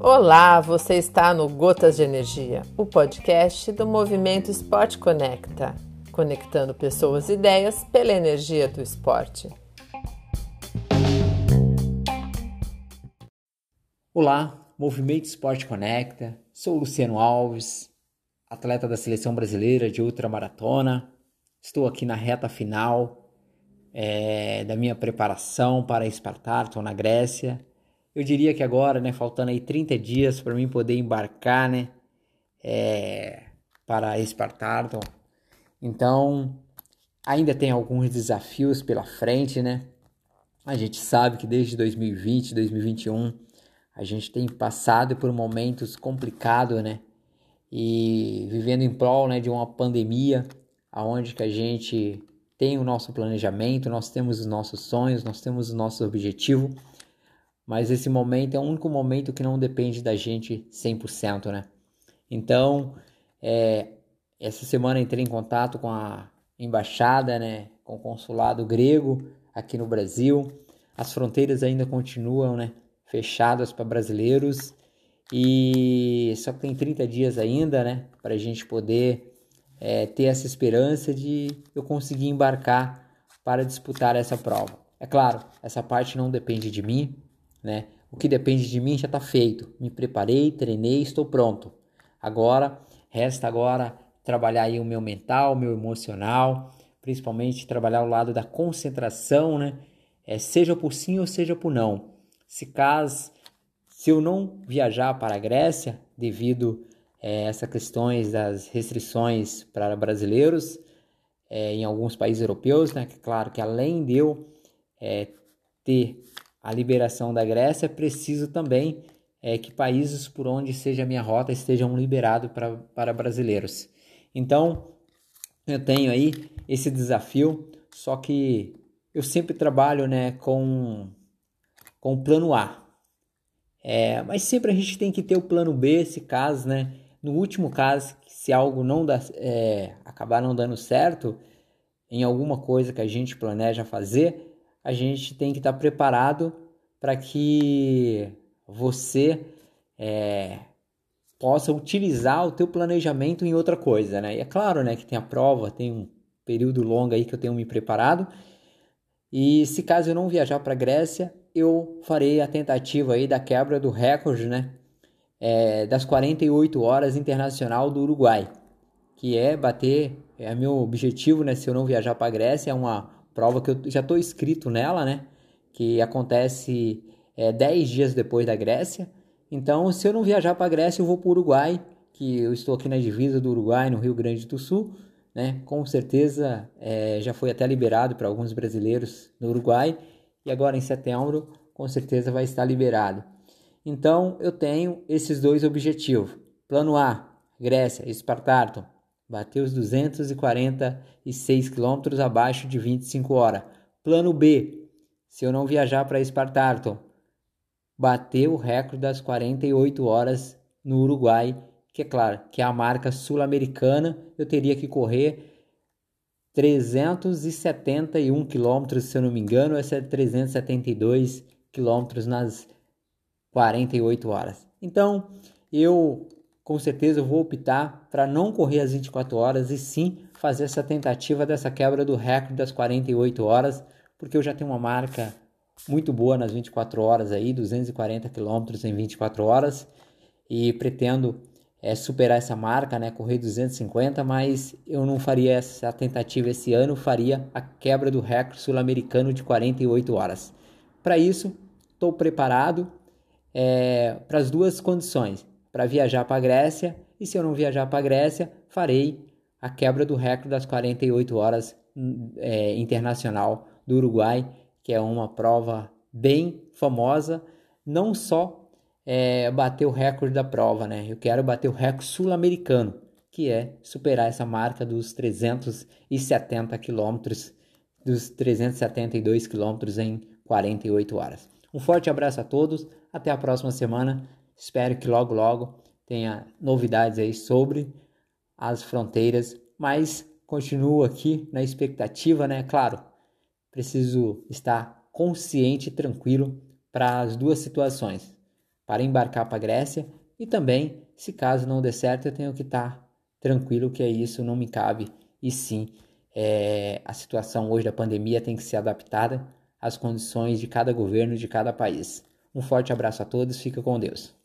Olá, você está no Gotas de Energia, o podcast do Movimento Esporte Conecta, conectando pessoas e ideias pela energia do esporte. Olá, Movimento Esporte Conecta, sou Luciano Alves, atleta da seleção brasileira de ultramaratona. Estou aqui na reta final é, da minha preparação para Espartato na Grécia eu diria que agora, né, faltando aí 30 dias para mim poder embarcar, né, é, para Espartato. Então, ainda tem alguns desafios pela frente, né? A gente sabe que desde 2020, 2021, a gente tem passado por momentos complicados, né? E vivendo em prol, né, de uma pandemia, aonde que a gente tem o nosso planejamento, nós temos os nossos sonhos, nós temos o nosso objetivo mas esse momento é o único momento que não depende da gente 100%, né? Então, é, essa semana entrei em contato com a embaixada, né, com o consulado grego aqui no Brasil. As fronteiras ainda continuam, né, fechadas para brasileiros e só tem 30 dias ainda, né, para a gente poder é, ter essa esperança de eu conseguir embarcar para disputar essa prova. É claro, essa parte não depende de mim, né? O que depende de mim já está feito. Me preparei, treinei, estou pronto. Agora, resta agora trabalhar aí o meu mental, o meu emocional, principalmente trabalhar o lado da concentração, né? É, seja por sim ou seja por não. Se caso, se eu não viajar para a Grécia devido é, essas questões das restrições para brasileiros é, em alguns países europeus, né? Claro que além de eu é, ter a liberação da Grécia, preciso também é, que países por onde seja a minha rota estejam liberados para brasileiros. Então, eu tenho aí esse desafio, só que eu sempre trabalho né, com, com o plano A. É, mas sempre a gente tem que ter o plano B, se caso, né? No último caso, se algo não dá, é, acabar não dando certo em alguma coisa que a gente planeja fazer, a gente tem que estar preparado para que você é, possa utilizar o teu planejamento em outra coisa, né? E é claro, né, que tem a prova, tem um período longo aí que eu tenho me preparado. E se caso eu não viajar para Grécia, eu farei a tentativa aí da quebra do recorde, né? É, das 48 horas internacional do Uruguai, que é bater, é meu objetivo, né? Se eu não viajar para Grécia, é uma prova que eu já estou inscrito nela, né? Que acontece é, 10 dias depois da Grécia. Então, se eu não viajar para a Grécia, eu vou para o Uruguai, que eu estou aqui na divisa do Uruguai, no Rio Grande do Sul. Né? Com certeza é, já foi até liberado para alguns brasileiros no Uruguai e agora em setembro com certeza vai estar liberado. Então eu tenho esses dois objetivos. Plano A, Grécia, Espartato, Bateu os 246 quilômetros abaixo de 25 horas. Plano B, se eu não viajar para Espartato, bater o recorde das 48 horas no Uruguai, que é claro, que é a marca sul-americana, eu teria que correr 371 quilômetros, se eu não me engano, essa é 372 quilômetros nas 48 horas. Então, eu com certeza vou optar para não correr as 24 horas e sim fazer essa tentativa dessa quebra do recorde das 48 horas, porque eu já tenho uma marca muito boa nas 24 horas aí, 240 quilômetros em 24 horas e pretendo é, superar essa marca, né, correr 250, mas eu não faria essa tentativa esse ano, faria a quebra do recorde sul-americano de 48 horas. Para isso, estou preparado é, para as duas condições para viajar para a Grécia e se eu não viajar para a Grécia, farei a quebra do recorde das 48 horas é, internacional do Uruguai, que é uma prova bem famosa, não só é, bater o recorde da prova, né? Eu quero bater o recorde sul-americano, que é superar essa marca dos 370 quilômetros, dos 372 quilômetros em 48 horas. Um forte abraço a todos, até a próxima semana. Espero que logo, logo tenha novidades aí sobre as fronteiras, mas continuo aqui na expectativa, né? Claro, preciso estar consciente e tranquilo para as duas situações, para embarcar para a Grécia e também, se caso não dê certo, eu tenho que estar tranquilo que é isso, não me cabe e sim é, a situação hoje da pandemia tem que ser adaptada às condições de cada governo de cada país. Um forte abraço a todos, fica com Deus.